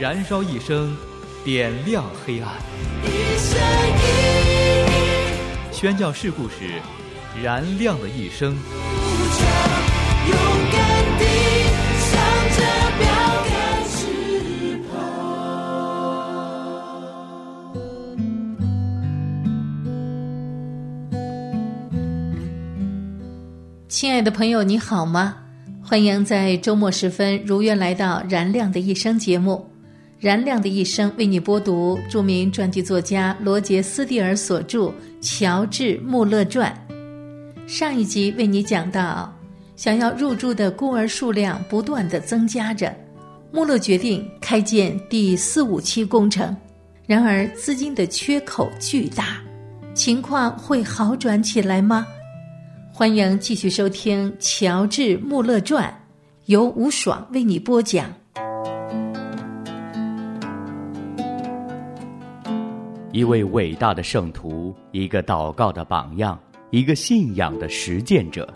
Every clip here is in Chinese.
燃烧一生，点亮黑暗。宣教事故时，燃亮的一生。亲爱的朋友，你好吗？欢迎在周末时分如约来到《燃亮的一生》节目。《燃亮的一生》为你播读著名传记作家罗杰斯蒂尔所著《乔治穆勒传》。上一集为你讲到，想要入住的孤儿数量不断的增加着，穆勒决定开建第四五期工程。然而资金的缺口巨大，情况会好转起来吗？欢迎继续收听《乔治穆勒传》，由吴爽为你播讲。一位伟大的圣徒，一个祷告的榜样，一个信仰的实践者，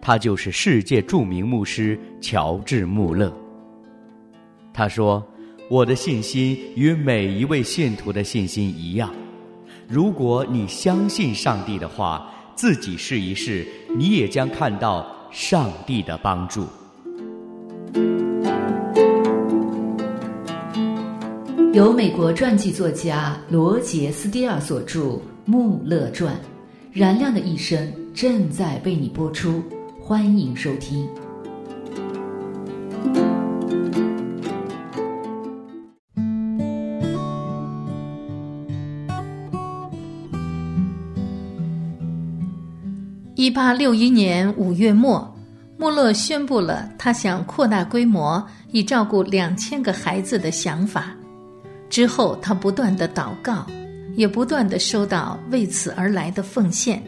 他就是世界著名牧师乔治穆勒。他说：“我的信心与每一位信徒的信心一样，如果你相信上帝的话。”自己试一试，你也将看到上帝的帮助。由美国传记作家罗杰斯蒂尔所著《穆勒传》，燃亮的一生正在为你播出，欢迎收听。一八六一年五月末，穆勒宣布了他想扩大规模以照顾两千个孩子的想法。之后，他不断的祷告，也不断的收到为此而来的奉献。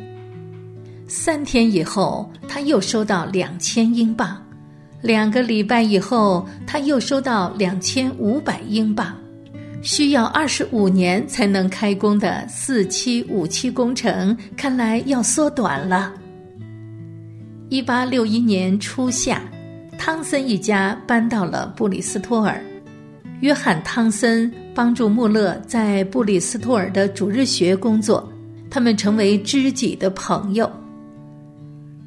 三天以后，他又收到两千英镑；两个礼拜以后，他又收到两千五百英镑。需要二十五年才能开工的四期五期工程，看来要缩短了。一八六一年初夏，汤森一家搬到了布里斯托尔。约翰·汤森帮助穆勒在布里斯托尔的主日学工作，他们成为知己的朋友。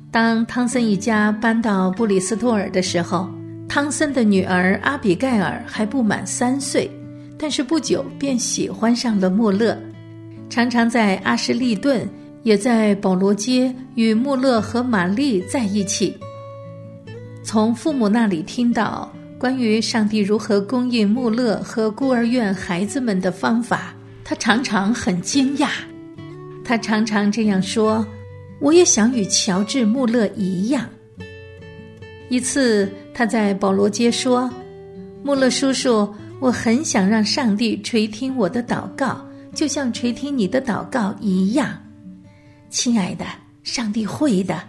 当汤森一家搬到布里斯托尔的时候，汤森的女儿阿比盖尔还不满三岁，但是不久便喜欢上了穆勒，常常在阿什利顿。也在保罗街与穆勒和玛丽在一起。从父母那里听到关于上帝如何供应穆勒和孤儿院孩子们的方法，他常常很惊讶。他常常这样说：“我也想与乔治·穆勒一样。”一次，他在保罗街说：“穆勒叔叔，我很想让上帝垂听我的祷告，就像垂听你的祷告一样。”亲爱的，上帝会的。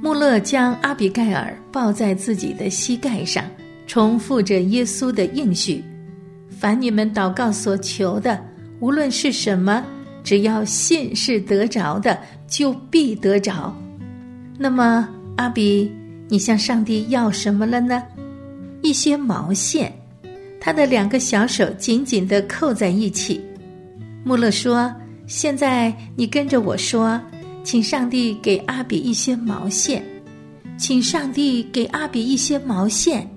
穆勒将阿比盖尔抱在自己的膝盖上，重复着耶稣的应许：“凡你们祷告所求的，无论是什么，只要信是得着的，就必得着。”那么，阿比，你向上帝要什么了呢？一些毛线。他的两个小手紧紧的扣在一起。穆勒说。现在你跟着我说，请上帝给阿比一些毛线，请上帝给阿比一些毛线。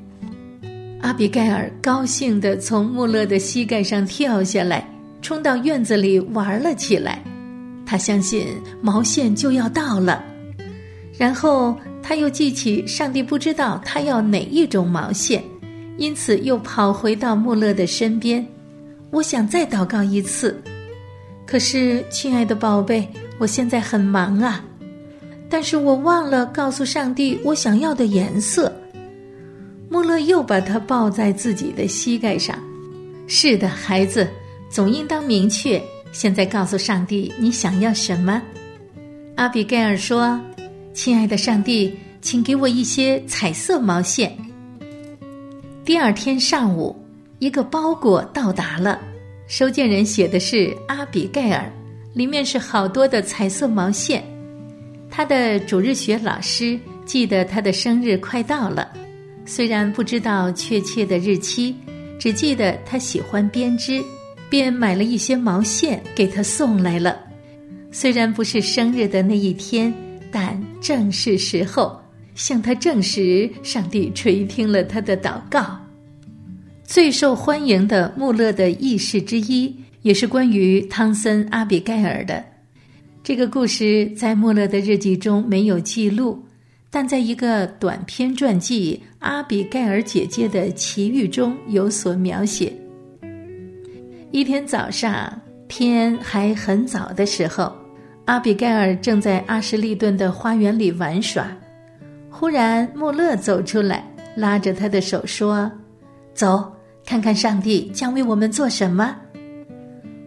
阿比盖尔高兴地从穆勒的膝盖上跳下来，冲到院子里玩了起来。他相信毛线就要到了，然后他又记起上帝不知道他要哪一种毛线，因此又跑回到穆勒的身边。我想再祷告一次。可是，亲爱的宝贝，我现在很忙啊，但是我忘了告诉上帝我想要的颜色。又把他抱在自己的膝盖上，是的，孩子，总应当明确。现在告诉上帝你想要什么。阿比盖尔说：“亲爱的上帝，请给我一些彩色毛线。”第二天上午，一个包裹到达了，收件人写的是阿比盖尔，里面是好多的彩色毛线。他的主日学老师记得他的生日快到了，虽然不知道确切的日期，只记得他喜欢编织。便买了一些毛线给他送来了。虽然不是生日的那一天，但正是时候向他证实，上帝垂听了他的祷告。最受欢迎的穆勒的轶事之一，也是关于汤森阿比盖尔的。这个故事在穆勒的日记中没有记录，但在一个短篇传记《阿比盖尔姐姐的奇遇》中有所描写。一天早上，天还很早的时候，阿比盖尔正在阿什利顿的花园里玩耍。忽然，穆勒走出来，拉着他的手说：“走，看看上帝将为我们做什么。”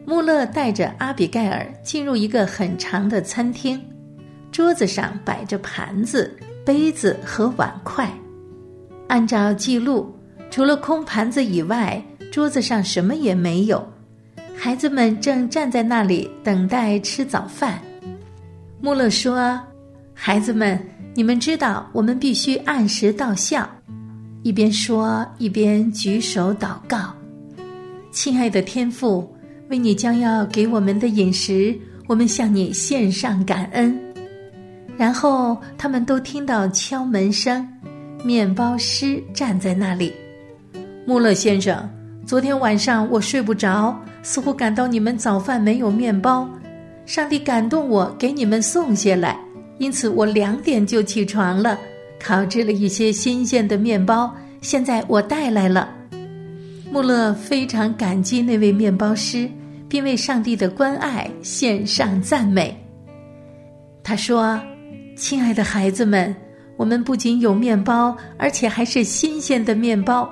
穆勒带着阿比盖尔进入一个很长的餐厅，桌子上摆着盘子、杯子和碗筷。按照记录，除了空盘子以外，桌子上什么也没有。孩子们正站在那里等待吃早饭。穆勒说：“孩子们，你们知道我们必须按时到校。”一边说一边举手祷告：“亲爱的天父，为你将要给我们的饮食，我们向你献上感恩。”然后他们都听到敲门声，面包师站在那里。穆勒先生，昨天晚上我睡不着。似乎感到你们早饭没有面包，上帝感动我给你们送下来，因此我两点就起床了，烤制了一些新鲜的面包。现在我带来了。穆勒非常感激那位面包师，并为上帝的关爱献上赞美。他说：“亲爱的孩子们，我们不仅有面包，而且还是新鲜的面包。”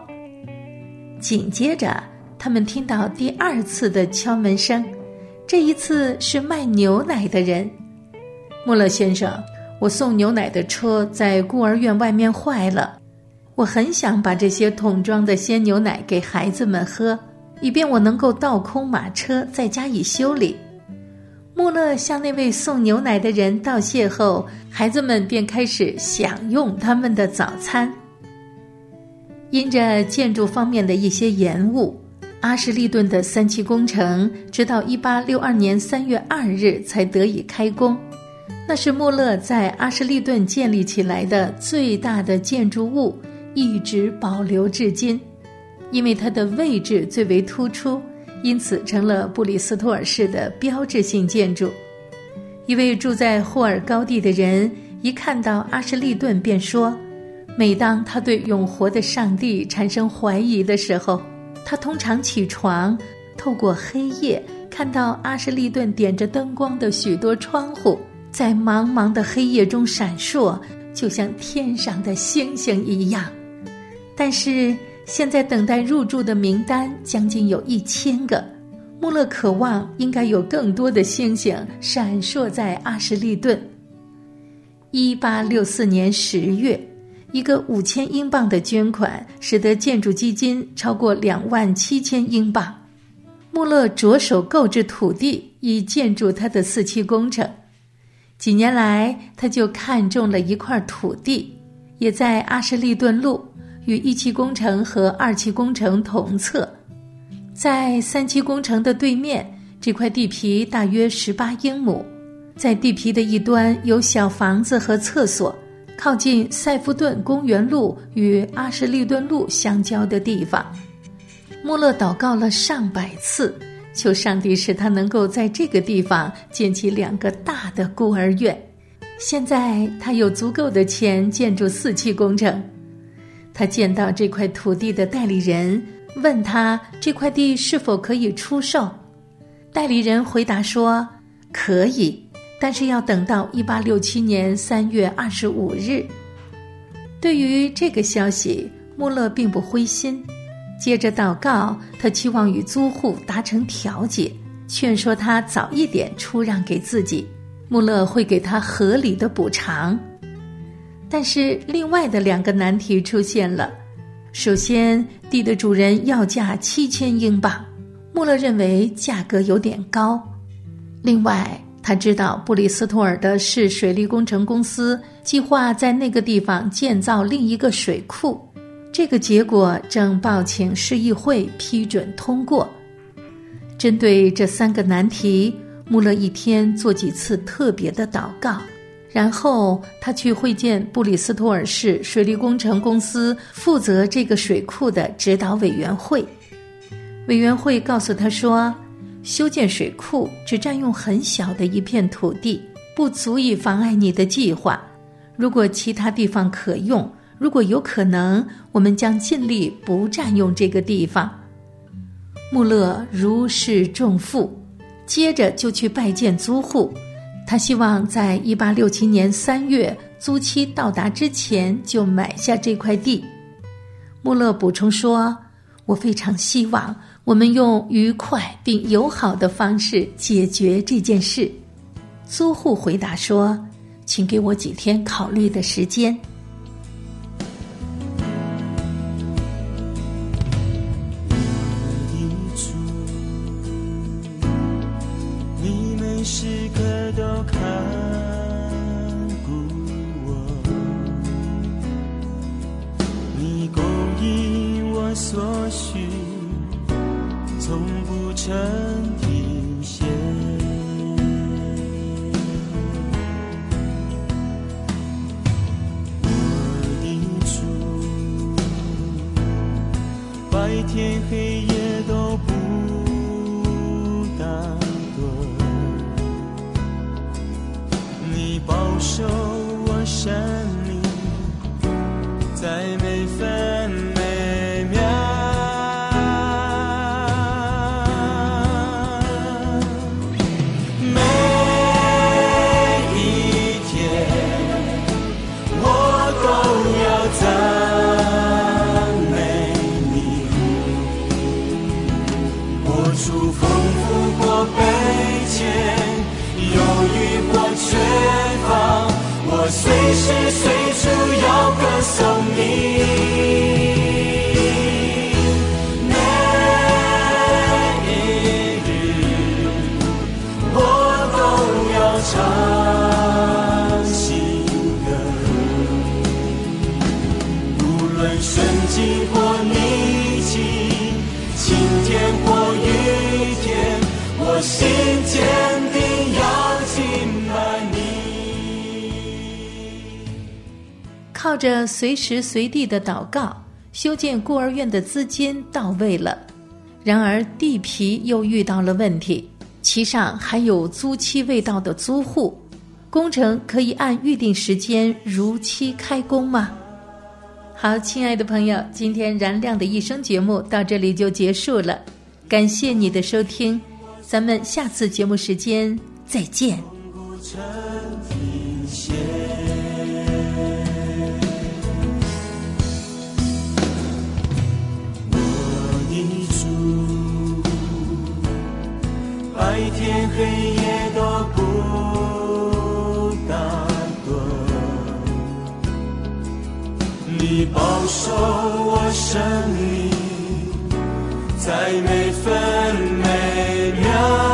紧接着。他们听到第二次的敲门声，这一次是卖牛奶的人。穆勒先生，我送牛奶的车在孤儿院外面坏了，我很想把这些桶装的鲜牛奶给孩子们喝，以便我能够倒空马车再加以修理。穆勒向那位送牛奶的人道谢后，孩子们便开始享用他们的早餐。因着建筑方面的一些延误。阿什利顿的三期工程直到一八六二年三月二日才得以开工，那是穆勒在阿什利顿建立起来的最大的建筑物，一直保留至今。因为它的位置最为突出，因此成了布里斯托尔市的标志性建筑。一位住在霍尔高地的人一看到阿什利顿，便说：“每当他对永活的上帝产生怀疑的时候。”他通常起床，透过黑夜看到阿什利顿点着灯光的许多窗户，在茫茫的黑夜中闪烁，就像天上的星星一样。但是现在等待入住的名单将近有一千个，穆勒渴望应该有更多的星星闪烁在阿什利顿。一八六四年十月。一个五千英镑的捐款，使得建筑基金超过两万七千英镑。穆勒着手购置土地，以建筑他的四期工程。几年来，他就看中了一块土地，也在阿什利顿路，与一期工程和二期工程同侧。在三期工程的对面，这块地皮大约十八英亩，在地皮的一端有小房子和厕所。靠近塞夫顿公园路与阿什利顿路相交的地方，穆勒祷告了上百次，求上帝使他能够在这个地方建起两个大的孤儿院。现在他有足够的钱建筑四期工程。他见到这块土地的代理人，问他这块地是否可以出售。代理人回答说：“可以。”但是要等到一八六七年三月二十五日。对于这个消息，穆勒并不灰心。接着祷告，他期望与租户达成调解，劝说他早一点出让给自己，穆勒会给他合理的补偿。但是另外的两个难题出现了。首先，地的主人要价七千英镑，穆勒认为价格有点高。另外，他知道布里斯托尔的市水利工程公司计划在那个地方建造另一个水库，这个结果正报请市议会批准通过。针对这三个难题，穆勒一天做几次特别的祷告。然后他去会见布里斯托尔市水利工程公司负责这个水库的指导委员会。委员会告诉他说，修建水库只占用很小的一片土地，不足以妨碍你的计划。如果其他地方可用，如果有可能，我们将尽力不占用这个地方。穆勒如释重负，接着就去拜见租户。他希望在一八六七年三月租期到达之前就买下这块地。穆勒补充说：“我非常希望我们用愉快并友好的方式解决这件事。”租户回答说：“请给我几天考虑的时间。”活出丰富过悲切，忧郁过缺乏，我随时随处要歌颂你。每一日，我都要唱新歌。无论顺境或逆境，晴天或，心坚定要敬拜你。靠着随时随地的祷告，修建孤儿院的资金到位了。然而地皮又遇到了问题，其上还有租期未到的租户。工程可以按预定时间如期开工吗？好，亲爱的朋友，今天燃亮的一生节目到这里就结束了，感谢你的收听，咱们下次节目时间再见。我的主，白天黑夜都不打盹，你保守我生命，在每分 now.